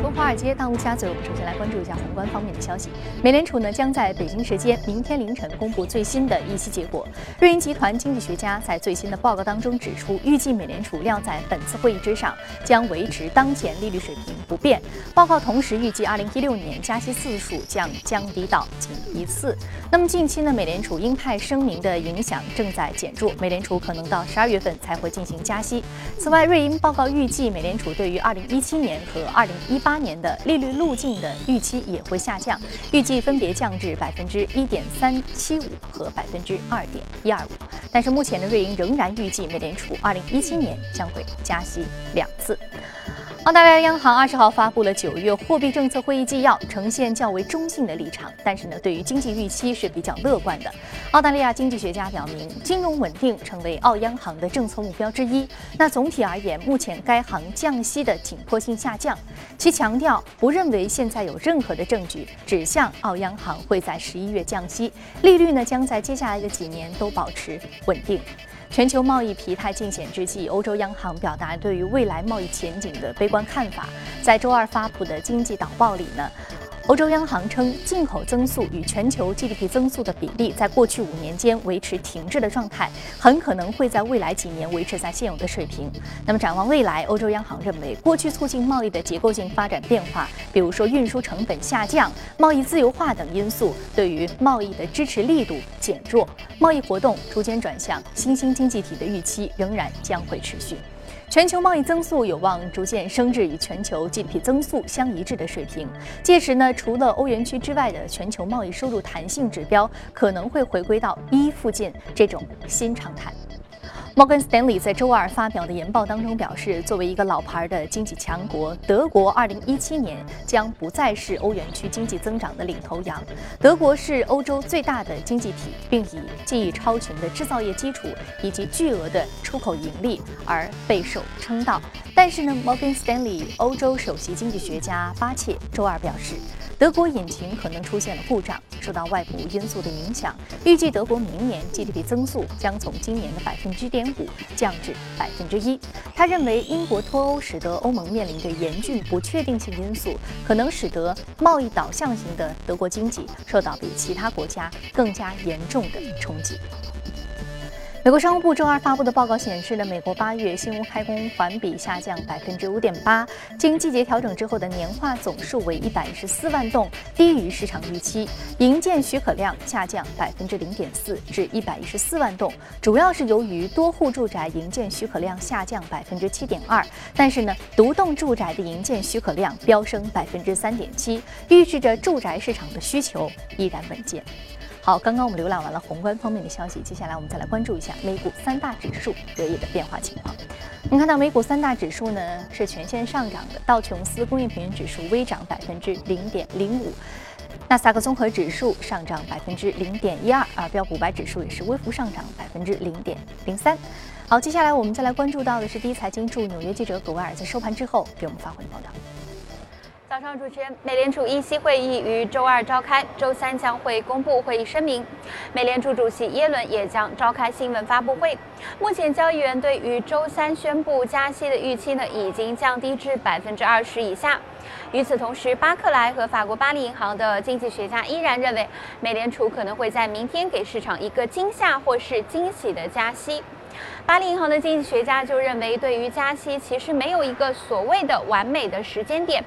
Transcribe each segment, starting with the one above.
从华尔街大陆家嘴，我们首先来关注一下宏观方面的消息。美联储呢将在北京时间明天凌晨公布最新的议息结果。瑞银集团经济学家在最新的报告当中指出，预计美联储料在本次会议之上将维持当前利率水平不变。报告同时预计，二零一六年加息次数将降低到仅一次。那么近期呢，美联储鹰派声明的影响正在减弱，美联储可能到十二月份才会进行加息。此外，瑞银报告预计，美联储对于二零一七年和二零一八八年的利率路径的预期也会下降，预计分别降至百分之一点三七五和百分之二点一二五。但是目前的瑞银仍然预计，美联储二零一七年将会加息两次。澳大利亚央行二十号发布了九月货币政策会议纪要，呈现较为中性的立场，但是呢，对于经济预期是比较乐观的。澳大利亚经济学家表明，金融稳定成为澳央行的政策目标之一。那总体而言，目前该行降息的紧迫性下降。其强调，不认为现在有任何的证据指向澳央行会在十一月降息，利率呢将在接下来的几年都保持稳定。全球贸易疲态尽显之际，欧洲央行表达对于未来贸易前景的悲观看法。在周二发布的经济导报里呢。欧洲央行称，进口增速与全球 GDP 增速的比例在过去五年间维持停滞的状态，很可能会在未来几年维持在现有的水平。那么，展望未来，欧洲央行认为，过去促进贸易的结构性发展变化，比如说运输成本下降、贸易自由化等因素，对于贸易的支持力度减弱，贸易活动逐渐转向新兴经济体的预期仍然将会持续。全球贸易增速有望逐渐升至与全球 GDP 增速相一致的水平，届时呢，除了欧元区之外的全球贸易收入弹性指标可能会回归到一附近这种新常态。摩根斯丹利在周二发表的研报当中表示，作为一个老牌的经济强国，德国2017年将不再是欧元区经济增长的领头羊。德国是欧洲最大的经济体，并以技艺超群的制造业基础以及巨额的出口盈利而备受称道。但是呢，摩根斯丹利欧洲首席经济学家巴切周二表示。德国引擎可能出现了故障，受到外部因素的影响。预计德国明年 GDP 增速将从今年的百分之点五降至百分之一。他认为，英国脱欧使得欧盟面临着严峻不确定性因素，可能使得贸易导向型的德国经济受到比其他国家更加严重的冲击。美国商务部周二发布的报告显示，呢美国八月新屋开工环比下降百分之五点八，经季节调整之后的年化总数为一百一十四万栋，低于市场预期。营建许可量下降百分之零点四至一百一十四万栋，主要是由于多户住宅营建许可量下降百分之七点二，但是呢，独栋住宅的营建许可量飙升百分之三点七，预示着住宅市场的需求依然稳健。好，刚刚我们浏览完了宏观方面的消息，接下来我们再来关注一下美股三大指数隔夜的变化情况。我们看到美股三大指数呢是全线上涨的，道琼斯工业平均指数微涨百分之零点零五，纳斯达克综合指数上涨百分之零点一二，啊标普五百指数也是微幅上涨百分之零点零三。好，接下来我们再来关注到的是第一财经驻纽约记者葛维尔在收盘之后给我们发回的报道。早上，主持人，美联储议息会议于周二召开，周三将会公布会议声明。美联储主席耶伦也将召开新闻发布会。目前，交易员对于周三宣布加息的预期呢，已经降低至百分之二十以下。与此同时，巴克莱和法国巴黎银行的经济学家依然认为，美联储可能会在明天给市场一个惊吓或是惊喜的加息。巴黎银行的经济学家就认为，对于加息，其实没有一个所谓的完美的时间点。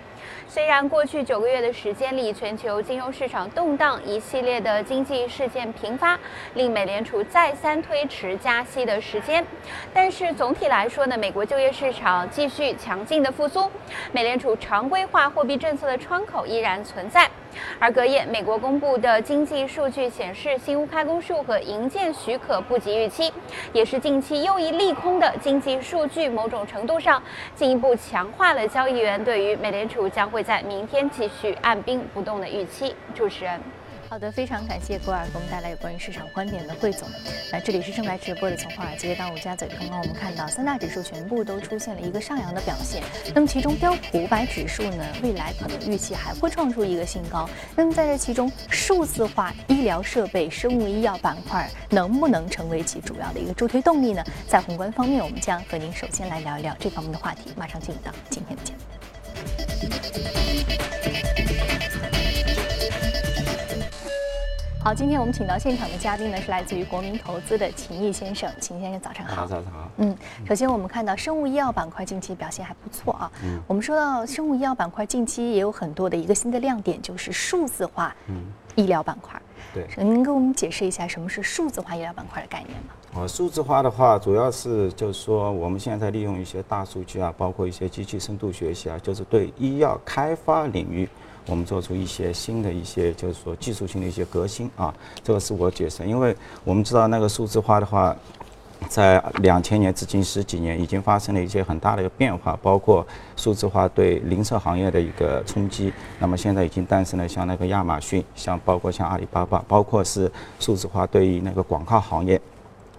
虽然过去九个月的时间里，全球金融市场动荡，一系列的经济事件频发，令美联储再三推迟加息的时间，但是总体来说呢，美国就业市场继续强劲的复苏，美联储常规化货币政策的窗口依然存在。而隔夜，美国公布的经济数据显示，新屋开工数和营建许可不及预期，也是近期又一利空的经济数据，某种程度上进一步强化了交易员对于美联储将会在明天继续按兵不动的预期。主持人。好的，非常感谢郭尔给我们带来有关于市场观点的汇总。那这里是正在直播的从华尔街到陆家嘴。刚刚我们看到三大指数全部都出现了一个上扬的表现。那么其中标普五百指数呢，未来可能预期还会创出一个新高。那么在这其中，数字化医疗设备、生物医药板块能不能成为其主要的一个助推动力呢？在宏观方面，我们将和您首先来聊一聊这方面的话题。马上进入到今天的节目。好，今天我们请到现场的嘉宾呢是来自于国民投资的秦毅先生，秦先生早上好。早上好。嗯，首先我们看到生物医药板块近期表现还不错啊。嗯。我们说到生物医药板块近期也有很多的一个新的亮点，就是数字化医疗板块。对。您给我们解释一下什么是数字化医疗板块的概念吗？哦，数字化的话，主要是就是说我们现在利用一些大数据啊，包括一些机器深度学习啊，就是对医药开发领域。我们做出一些新的一些，就是说技术性的一些革新啊，这个是我解释。因为我们知道那个数字化的话，在两千年至今十几年已经发生了一些很大的一个变化，包括数字化对零售行业的一个冲击。那么现在已经诞生了像那个亚马逊，像包括像阿里巴巴，包括是数字化对于那个广告行业，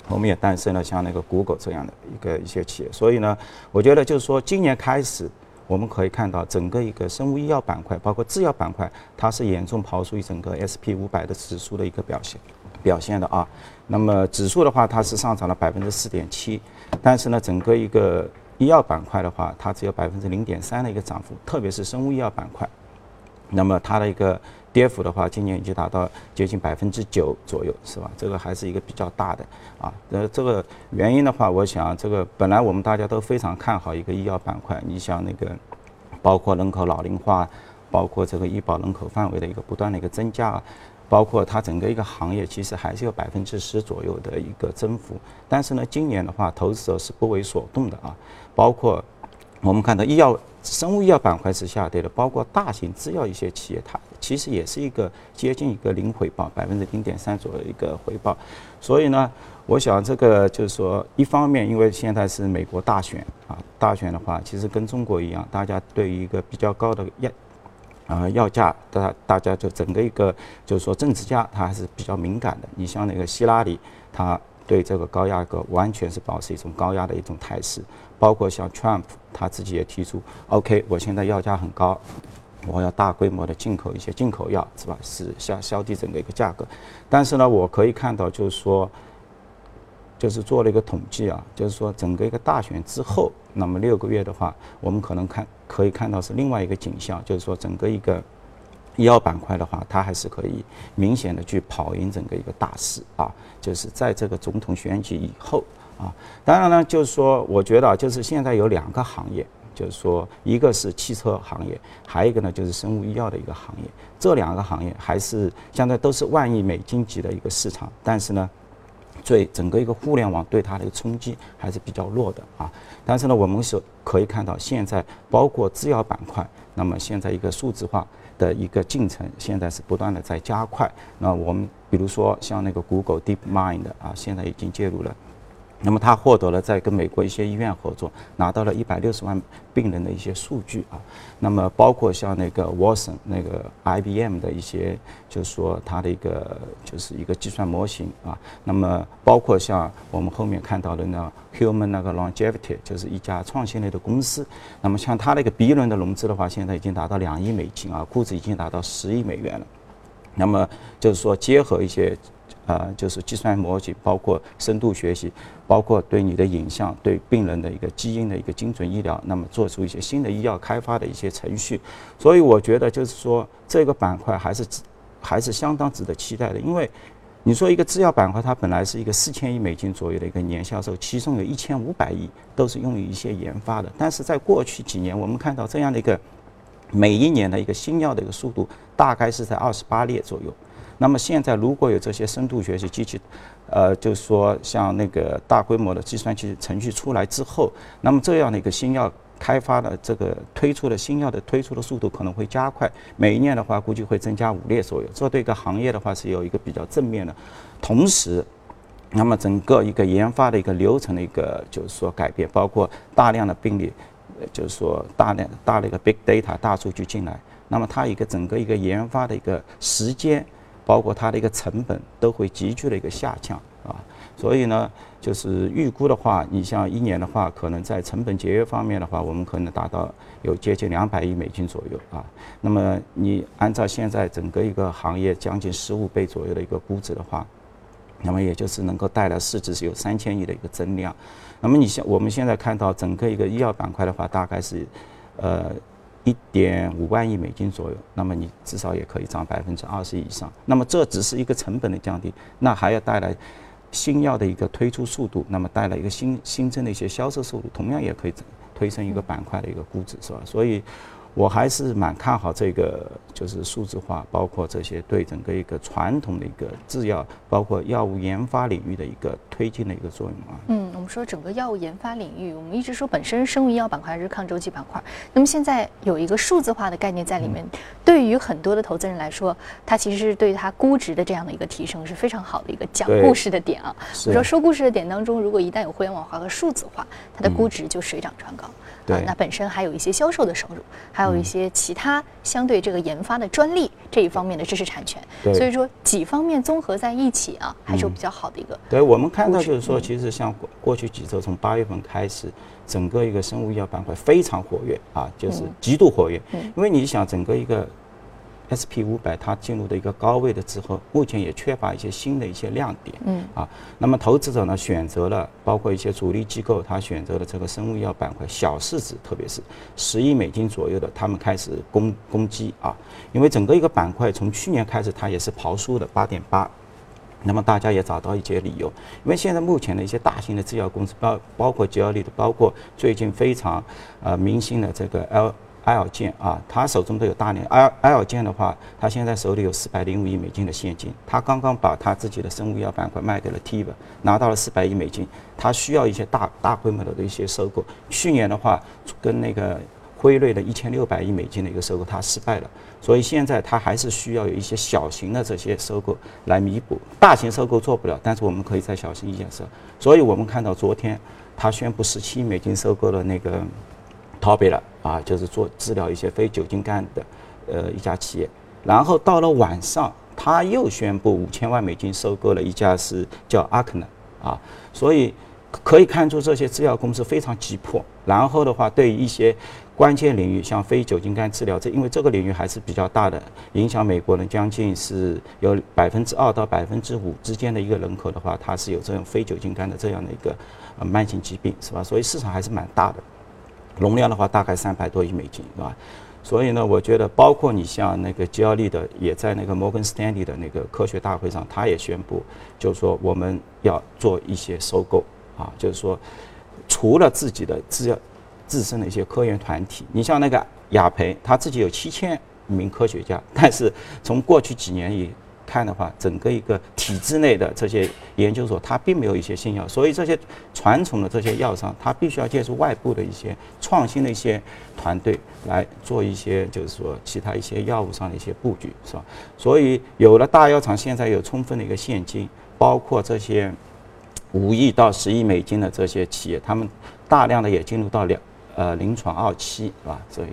我们也诞生了像那个 Google 这样的一个一些企业。所以呢，我觉得就是说今年开始。我们可以看到，整个一个生物医药板块，包括制药板块，它是严重跑输于整个 SP 五百的指数的一个表现表现的啊。那么指数的话，它是上涨了百分之四点七，但是呢，整个一个医药板块的话，它只有百分之零点三的一个涨幅，特别是生物医药板块，那么它的一个。跌幅的话，今年已经达到接近百分之九左右，是吧？这个还是一个比较大的啊。呃，这个原因的话，我想这个本来我们大家都非常看好一个医药板块，你像那个，包括人口老龄化，包括这个医保人口范围的一个不断的一个增加，包括它整个一个行业其实还是有百分之十左右的一个增幅。但是呢，今年的话，投资者是不为所动的啊。包括我们看到医药、生物医药板块是下跌的，包括大型制药一些企业它。其实也是一个接近一个零回报，百分之零点三左右一个回报，所以呢，我想这个就是说，一方面因为现在是美国大选啊，大选的话，其实跟中国一样，大家对于一个比较高的药啊药价，大大家就整个一个就是说政治家他还是比较敏感的。你像那个希拉里，他对这个高压格完全是保持一种高压的一种态势，包括像 Trump 他自己也提出，OK，我现在药价很高。我要大规模的进口一些进口药，是吧？是消消低整个一个价格。但是呢，我可以看到，就是说，就是做了一个统计啊，就是说整个一个大选之后，那么六个月的话，我们可能看可以看到是另外一个景象，就是说整个一个医药板块的话，它还是可以明显的去跑赢整个一个大势啊。就是在这个总统选举以后啊，当然呢，就是说，我觉得就是现在有两个行业。就是说，一个是汽车行业，还有一个呢就是生物医药的一个行业。这两个行业还是相对都是万亿美金级的一个市场，但是呢，对整个一个互联网对它的一个冲击还是比较弱的啊。但是呢，我们是可以看到，现在包括制药板块，那么现在一个数字化的一个进程，现在是不断的在加快。那我们比如说像那个 Google DeepMind 啊，现在已经介入了。那么他获得了在跟美国一些医院合作，拿到了一百六十万病人的一些数据啊。那么包括像那个 Watson 那个 IBM 的一些，就是说它的一个就是一个计算模型啊。那么包括像我们后面看到的那 Human 那个 Longevity，就是一家创新类的公司。那么像它那个 B 轮的融资的话，现在已经达到两亿美金啊，估值已经达到十亿美元了。那么就是说结合一些。啊，就是计算模型，包括深度学习，包括对你的影像、对病人的一个基因的一个精准医疗，那么做出一些新的医药开发的一些程序。所以我觉得就是说，这个板块还是还是相当值得期待的。因为你说一个制药板块，它本来是一个四千亿美金左右的一个年销售，其中有一千五百亿都是用于一些研发的。但是在过去几年，我们看到这样的一个每一年的一个新药的一个速度，大概是在二十八列左右。那么现在如果有这些深度学习机器，呃，就是说像那个大规模的计算机程序出来之后，那么这样的一个新药开发的这个推出的新药的推出的速度可能会加快，每一年的话估计会增加五列左右，这对一个行业的话是有一个比较正面的。同时，那么整个一个研发的一个流程的一个就是说改变，包括大量的病例，就是说大量大的一个 big data 大数据进来，那么它一个整个一个研发的一个时间。包括它的一个成本都会急剧的一个下降啊，所以呢，就是预估的话，你像一年的话，可能在成本节约方面的话，我们可能达到有接近两百亿美金左右啊。那么你按照现在整个一个行业将近十五倍左右的一个估值的话，那么也就是能够带来市值是有三千亿的一个增量。那么你现我们现在看到整个一个医药板块的话，大概是，呃。一点五万亿美金左右，那么你至少也可以涨百分之二十以上。那么这只是一个成本的降低，那还要带来新药的一个推出速度，那么带来一个新新增的一些销售速度，同样也可以推升一个板块的一个估值，是吧？所以。我还是蛮看好这个，就是数字化，包括这些对整个一个传统的一个制药，包括药物研发领域的一个推进的一个作用啊。嗯，我们说整个药物研发领域，我们一直说本身生物医药板块还是抗周期板块，那么现在有一个数字化的概念在里面，对于很多的投资人来说，它其实是对它估值的这样的一个提升是非常好的一个讲故事的点啊。我说说故事的点当中，如果一旦有互联网化和数字化，它的估值就水涨船高。对，那本身还有一些销售的收入，还有一些其他相对这个研发的专利这一方面的知识产权，所以说几方面综合在一起啊，还是有比较好的一个。对我们看到就是说，其实像过过去几周，从八月份开始，整个一个生物医药板块非常活跃啊，就是极度活跃，因为你想整个一个。S P 五百它进入的一个高位的之后，目前也缺乏一些新的一些亮点，嗯。啊，那么投资者呢选择了，包括一些主力机构，他选择了这个生物医药板块，小市值，特别是十亿美金左右的，他们开始攻攻击啊，因为整个一个板块从去年开始它也是刨输的八点八，那么大家也找到一些理由，因为现在目前的一些大型的制药公司，包包括吉奥利的，包括最近非常呃明星的这个 L。埃尔健啊，他手中都有大量。埃埃尔健的话，他现在手里有四百零五亿美金的现金。他刚刚把他自己的生物医药板块卖给了 Teva，拿到了四百亿美金。他需要一些大大规模的一些收购。去年的话，跟那个辉瑞的一千六百亿美金的一个收购，他失败了。所以现在他还是需要有一些小型的这些收购来弥补。大型收购做不了，但是我们可以在小型一点收。所以我们看到昨天他宣布十七亿美金收购了那个。逃避了啊，就是做治疗一些非酒精肝的，呃，一家企业。然后到了晚上，他又宣布五千万美金收购了一家是叫阿肯的啊。所以可以看出这些制药公司非常急迫。然后的话，对于一些关键领域，像非酒精肝治疗，这因为这个领域还是比较大的，影响美国人将近是有百分之二到百分之五之间的一个人口的话，它是有这种非酒精肝的这样的一个呃慢性疾病，是吧？所以市场还是蛮大的。容量的话大概三百多亿美金，是吧？所以呢，我觉得包括你像那个吉奥利的，也在那个摩根斯坦利的那个科学大会上，他也宣布，就是说我们要做一些收购啊，就是说除了自己的自自身的一些科研团体，你像那个雅培，他自己有七千名科学家，但是从过去几年以看的话，整个一个体制内的这些研究所，它并没有一些新药，所以这些传统的这些药商，它必须要借助外部的一些创新的一些团队来做一些，就是说其他一些药物上的一些布局，是吧？所以有了大药厂现在有充分的一个现金，包括这些五亿到十亿美金的这些企业，他们大量的也进入到两呃临床二期，是吧？所以。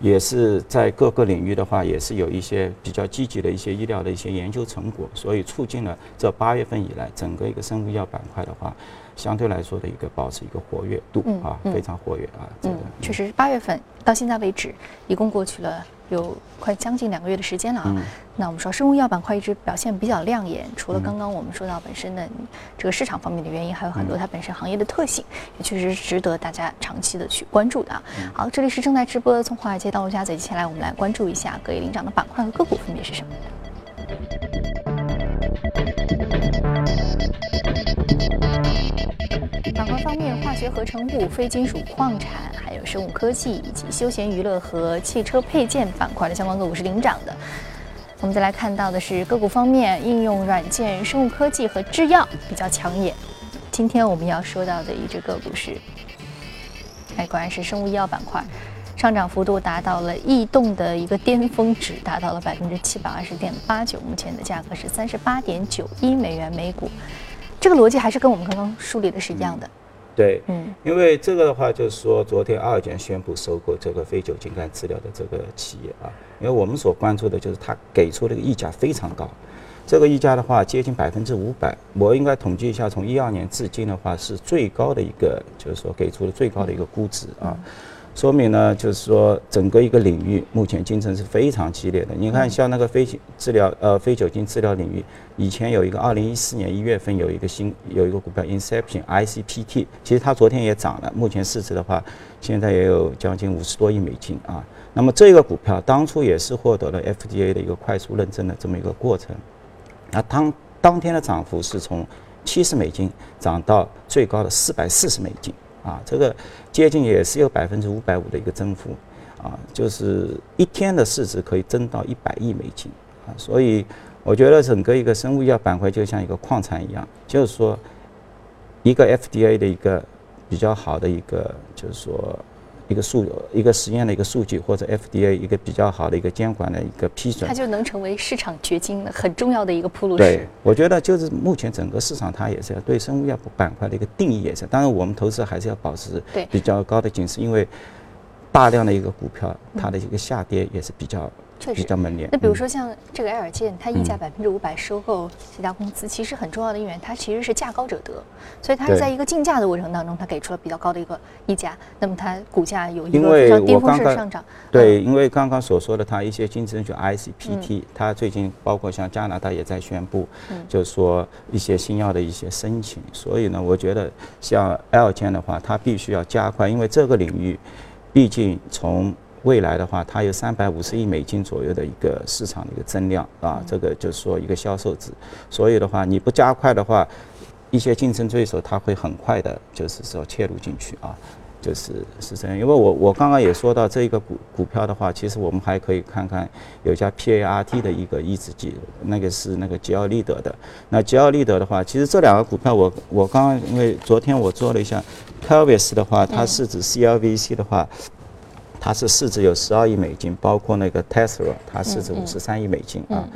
也是在各个领域的话，也是有一些比较积极的一些医疗的一些研究成果，所以促进了这八月份以来整个一个生物医药板块的话，相对来说的一个保持一个活跃度啊，非常活跃啊。嗯，确实，八月份到现在为止，一共过去了。有快将近两个月的时间了啊，那我们说生物药板块一直表现比较亮眼，除了刚刚我们说到本身的这个市场方面的原因，还有很多它本身行业的特性，也确实值得大家长期的去关注的啊。好，这里是正在直播的从华尔街到陆家嘴，接下来我们来关注一下各位领涨的板块和个股分别是什么。板块方面，化学合成物、非金属矿产，还有生物科技以及休闲娱乐和汽车配件板块的相关个股是领涨的。我们再来看到的是个股方面，应用软件、生物科技和制药比较抢眼。今天我们要说到的一只个股是，哎，果然是生物医药板块，上涨幅度达到了异动的一个巅峰值，达到了百分之七百二十点八九，目前的价格是三十八点九一美元每股。这个逻辑还是跟我们刚刚梳理的是一样的。对，嗯，因为这个的话，就是说，昨天二检宣布收购这个非酒精肝治疗的这个企业啊，因为我们所关注的就是它给出的溢价非常高，这个溢价的话接近百分之五百，我应该统计一下，从一二年至今的话是最高的一个，就是说给出的最高的一个估值啊。说明呢，就是说整个一个领域目前竞争是非常激烈的。你看，像那个非治疗呃非酒精治疗领域，以前有一个二零一四年一月份有一个新有一个股票 Inception ICPT，其实它昨天也涨了，目前市值的话现在也有将近五十多亿美金啊。那么这个股票当初也是获得了 FDA 的一个快速认证的这么一个过程，那当当天的涨幅是从七十美金涨到最高的四百四十美金啊，这个接近也是有百分之五百五的一个增幅啊，就是一天的市值可以增到一百亿美金啊，所以我觉得整个一个生物医药板块就像一个矿产一样，就是说一个 FDA 的一个比较好的一个就是说。一个数一个实验的一个数据，或者 FDA 一个比较好的一个监管的一个批准，它就能成为市场掘金的很重要的一个铺路石。对，我觉得就是目前整个市场它也是要对生物药板块的一个定义也是，当然我们投资还是要保持比较高的警示，因为大量的一个股票它的一个下跌也是比较。确实。比较猛烈。那比如说像这个爱尔健，它溢价百分之五百收购这家公司，其实很重要的一员，它其实是价高者得，所以它是在一个竞价的过程当中，它给出了比较高的一个溢价，那么它股价有一个非常巅峰式的上涨。对，因为刚刚所说的它一些竞争就 ICPT，它最近包括像加拿大也在宣布，就是说一些新药的一些申请，所以呢，我觉得像爱尔健的话，它必须要加快，因为这个领域，毕竟从未来的话，它有三百五十亿美金左右的一个市场的一个增量啊，这个就是说一个销售值。所以的话，你不加快的话，一些竞争对手他会很快的，就是说切入进去啊，就是是这样。因为我我刚刚也说到这一个股股票的话，其实我们还可以看看有家 PART 的一个抑制剂，那个是那个吉奥利德的。那吉奥利德的话，其实这两个股票我我刚刚因为昨天我做了一下 c a l v i s 的话，它是指 CLVC 的话。它是市值有十二亿美金，包括那个 Tesla，它市值五十三亿美金啊。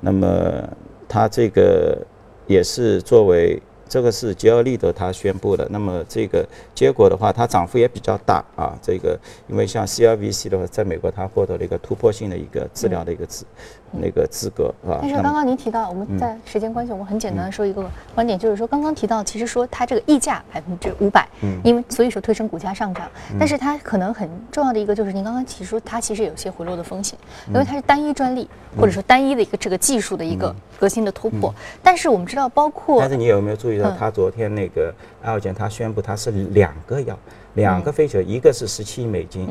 那么它这个也是作为。这个是吉奥利德他宣布的，那么这个结果的话，它涨幅也比较大啊。这个因为像 CRVC 的话，在美国它获得了一个突破性的一个治疗的一个资那个资格啊。但是刚刚您提到，我们在时间关系，我们很简单的说一个观点，就是说刚刚提到，其实说它这个溢价百分之五百，嗯，因为所以说推升股价上涨，但是它可能很重要的一个就是您刚刚提出它其实有些回落的风险，因为它是单一专利或者说单一的一个这个技术的一个革新的突破。但是我们知道，包括但是你有没有注意？他昨天那个他宣布他是两个药，两个飞球，一个是十七亿美金，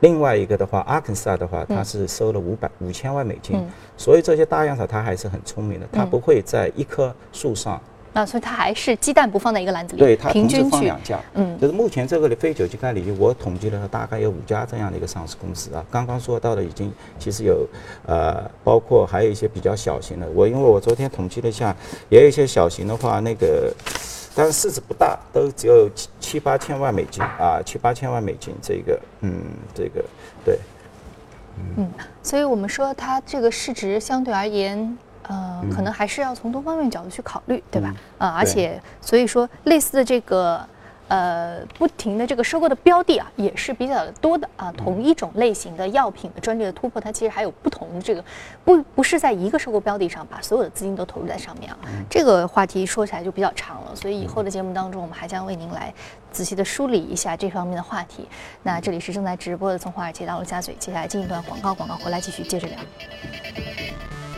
另外一个的话，阿肯萨的话，他是收了五百五千万美金，所以这些大样草他还是很聪明的，他不会在一棵树上。那所以它还是鸡蛋不放在一个篮子里，对，它平均放两家，嗯，就是目前这个的非酒精概率，我统计了大概有五家这样的一个上市公司啊。刚刚说到的已经其实有，呃，包括还有一些比较小型的。我因为我昨天统计了一下，也有一些小型的话，那个，但是市值不大，都只有七七八千万美金啊，七八千万美金这个，嗯，这个，对，嗯，所以我们说它这个市值相对而言。呃，可能还是要从多方面角度去考虑，对吧？啊，而且所以说，类似的这个呃，不停的这个收购的标的啊，也是比较多的啊。同一种类型的药品的专利的突破，它其实还有不同的这个，不不是在一个收购标的上把所有的资金都投入在上面啊。这个话题说起来就比较长了，所以以后的节目当中，我们还将为您来仔细的梳理一下这方面的话题。那这里是正在直播的从华尔街到陆家嘴，接下来进一段广告，广告回来继续接着聊。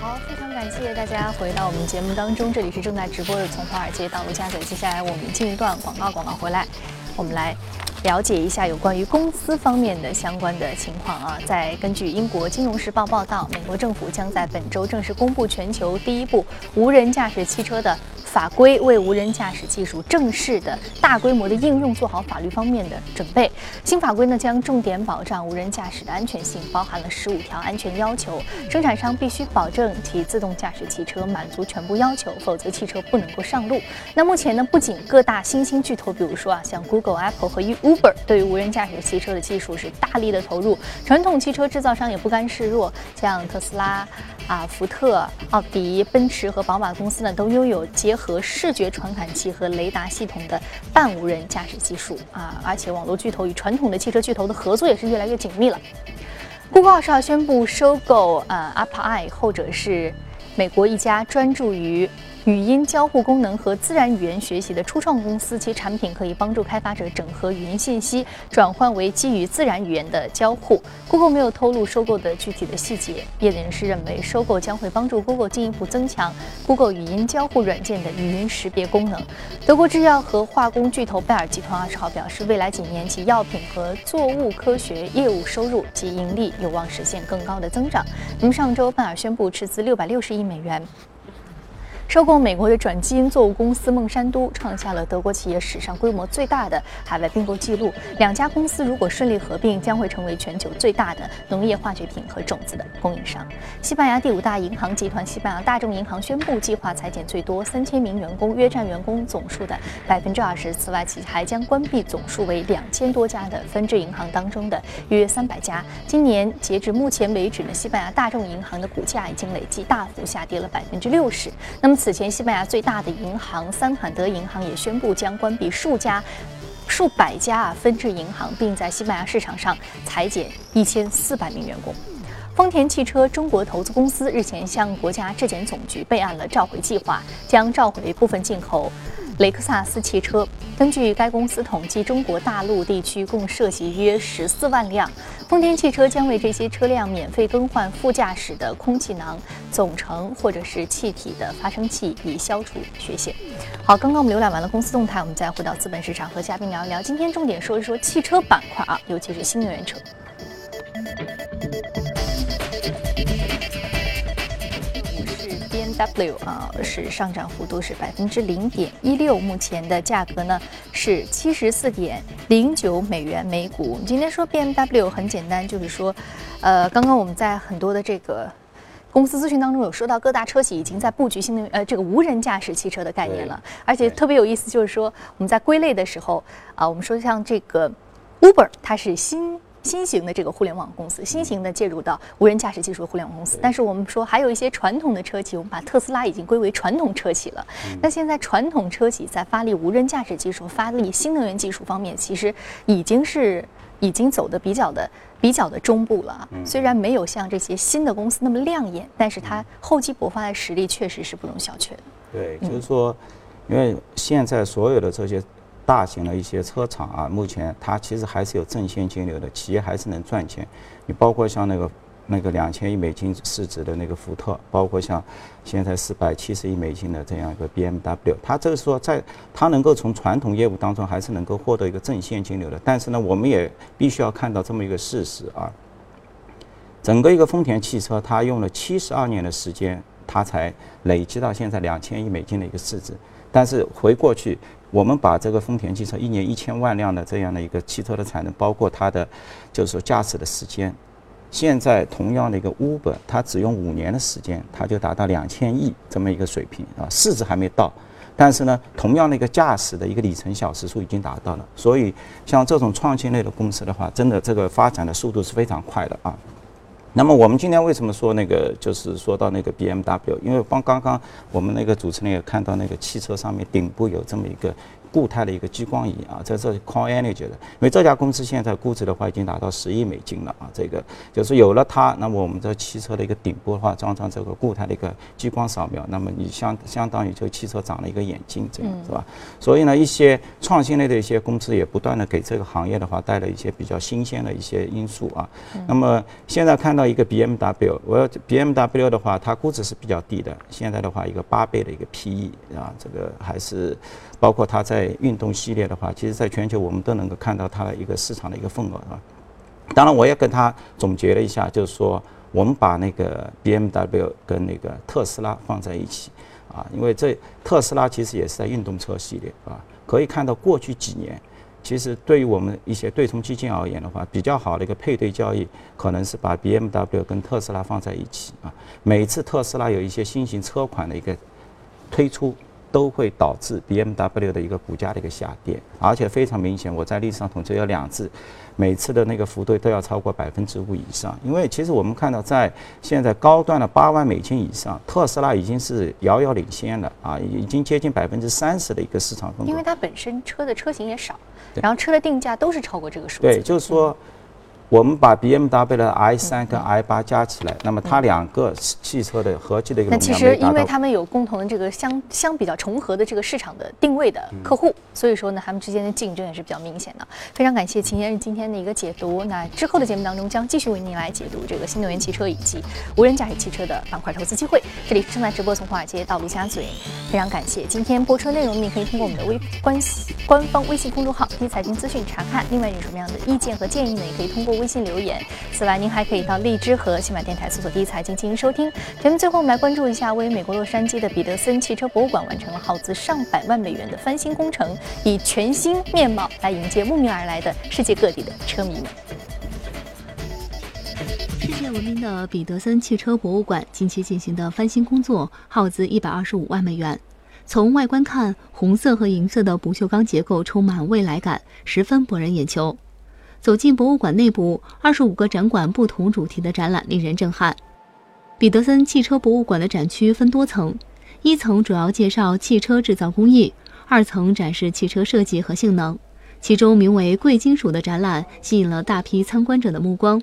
好，非常感谢大家回到我们节目当中，这里是正在直播的从华尔街到陆家嘴。接下来我们进一段广告，广告回来，我们来了解一下有关于公司方面的相关的情况啊。在根据英国金融时报报道，美国政府将在本周正式公布全球第一部无人驾驶汽车的。法规为无人驾驶技术正式的大规模的应用做好法律方面的准备。新法规呢将重点保障无人驾驶的安全性，包含了十五条安全要求。生产商必须保证其自动驾驶汽车满足全部要求，否则汽车不能够上路。那目前呢，不仅各大新兴巨头，比如说啊，像 Google、Apple 和 Uber，对于无人驾驶汽车的技术是大力的投入，传统汽车制造商也不甘示弱，像特斯拉。啊，福特、奥迪、奔驰和宝马公司呢，都拥有结合视觉传感器和雷达系统的半无人驾驶技术啊！而且，网络巨头与传统的汽车巨头的合作也是越来越紧密了。Google 二十号宣布收购呃 Apple Eye，后者是美国一家专注于语音交互功能和自然语言学习的初创公司，其产品可以帮助开发者整合语音信息，转换为基于自然语言的交互。Google 没有透露收购的具体的细节。业内人士认为，收购将会帮助 Google 进一步增强 Google 语音交互软件的语音识别功能。德国制药和化工巨头拜耳集团二十号表示，未来几年其药品和作物科学业务收入及盈利有望实现更高的增长。那么上周，拜耳宣布斥资六百六十亿美元。收购美国的转基因作物公司孟山都，创下了德国企业史上规模最大的海外并购记录。两家公司如果顺利合并，将会成为全球最大的农业化学品和种子的供应商。西班牙第五大银行集团西班牙大众银行宣布，计划裁减最多三千名员工，约占员工总数的百分之二十。此外，其还将关闭总数为两千多家的分支银行当中的约三百家。今年截至目前为止呢，西班牙大众银行的股价已经累计大幅下跌了百分之六十。那么。此前，西班牙最大的银行桑坦德银行也宣布将关闭数家、数百家啊分支银行，并在西班牙市场上裁减一千四百名员工。丰田汽车中国投资公司日前向国家质检总局备案了召回计划，将召回部分进口。雷克萨斯汽车根据该公司统计，中国大陆地区共涉及约十四万辆。丰田汽车将为这些车辆免费更换副驾驶的空气囊、总成或者是气体的发生器，以消除缺陷。好，刚刚我们浏览完了公司动态，我们再回到资本市场，和嘉宾聊一聊。今天重点说一说汽车板块啊，尤其是新能源车。W 啊是上涨幅度是百分之零点一六，目前的价格呢是七十四点零九美元每股。我们今天说 BMW 很简单，就是说，呃，刚刚我们在很多的这个公司咨询当中有说到，各大车企已经在布局新能源呃这个无人驾驶汽车的概念了，而且特别有意思，就是说我们在归类的时候啊，我们说像这个 Uber 它是新。新型的这个互联网公司，新型的介入到无人驾驶技术的互联网公司，但是我们说还有一些传统的车企，我们把特斯拉已经归为传统车企了。那现在传统车企在发力无人驾驶技术、发力新能源技术方面，其实已经是已经走的比较的比较的中部了。虽然没有像这些新的公司那么亮眼，但是它厚积薄发的实力确实是不容小觑的。对，就是说，因为现在所有的这些。大型的一些车厂啊，目前它其实还是有正现金流的，企业还是能赚钱。你包括像那个那个两千亿美金市值的那个福特，包括像现在四百七十亿美金的这样一个 BMW，它这个说在它能够从传统业务当中还是能够获得一个正现金流的。但是呢，我们也必须要看到这么一个事实啊，整个一个丰田汽车，它用了七十二年的时间，它才累积到现在两千亿美金的一个市值。但是回过去。我们把这个丰田汽车一年一千万辆的这样的一个汽车的产能，包括它的，就是说驾驶的时间，现在同样的一个 Uber，它只用五年的时间，它就达到两千亿这么一个水平啊，市值还没到，但是呢，同样的一个驾驶的一个里程小时数已经达到了，所以像这种创新类的公司的话，真的这个发展的速度是非常快的啊。那么我们今天为什么说那个就是说到那个 BMW？因为刚刚刚我们那个主持人也看到那个汽车上面顶部有这么一个。固态的一个激光仪啊，这是 call Energy 的，因为这家公司现在估值的话已经达到十亿美金了啊，这个就是有了它，那么我们这汽车的一个顶部的话装上这个固态的一个激光扫描，那么你相相当于这个汽车长了一个眼睛，这样是吧？所以呢，一些创新类的一些公司也不断的给这个行业的话带来一些比较新鲜的一些因素啊。那么现在看到一个 BMW，我要 BMW 的话，它估值是比较低的，现在的话一个八倍的一个 PE 啊，这个还是。包括它在运动系列的话，其实在全球我们都能够看到它的一个市场的一个份额啊。当然，我也跟他总结了一下，就是说我们把那个 BMW 跟那个特斯拉放在一起啊，因为这特斯拉其实也是在运动车系列啊。可以看到过去几年，其实对于我们一些对冲基金而言的话，比较好的一个配对交易，可能是把 BMW 跟特斯拉放在一起啊。每次特斯拉有一些新型车款的一个推出。都会导致 BMW 的一个股价的一个下跌，而且非常明显。我在历史上统计有两次，每次的那个幅度都要超过百分之五以上。因为其实我们看到，在现在高端的八万美金以上，特斯拉已经是遥遥领先了啊，已经接近百分之三十的一个市场份额。因为它本身车的车型也少，然后车的定价都是超过这个数字。对，就是说。我们把 BMW 的 i 三跟 i 八加起来，那么它两个汽车的合计的一个那其实因为他们有共同的这个相相比较重合的这个市场的定位的客户，所以说呢，他们之间的竞争也是比较明显的。非常感谢秦先生今天的一个解读。那之后的节目当中将继续为您来解读这个新能源汽车以及无人驾驶汽车的板块投资机会。这里是正在直播从华尔街到陆家嘴，非常感谢今天播出的内容，您可以通过我们的微关系官方微信公众号“第一财经资讯”查看。另外有什么样的意见和建议呢？也可以通过微信留言。此外，您还可以到荔枝和喜马电台搜索“第一财经”进行收听。节目最后，我们来关注一下，位于美国洛杉矶的彼得森汽车博物馆完成了耗资上百万美元的翻新工程，以全新面貌来迎接慕名而来的世界各地的车迷们。世界闻名的彼得森汽车博物馆近期进行的翻新工作耗资一百二十五万美元。从外观看，红色和银色的不锈钢结构充满未来感，十分博人眼球。走进博物馆内部，二十五个展馆不同主题的展览令人震撼。彼得森汽车博物馆的展区分多层，一层主要介绍汽车制造工艺，二层展示汽车设计和性能。其中名为“贵金属”的展览吸引了大批参观者的目光。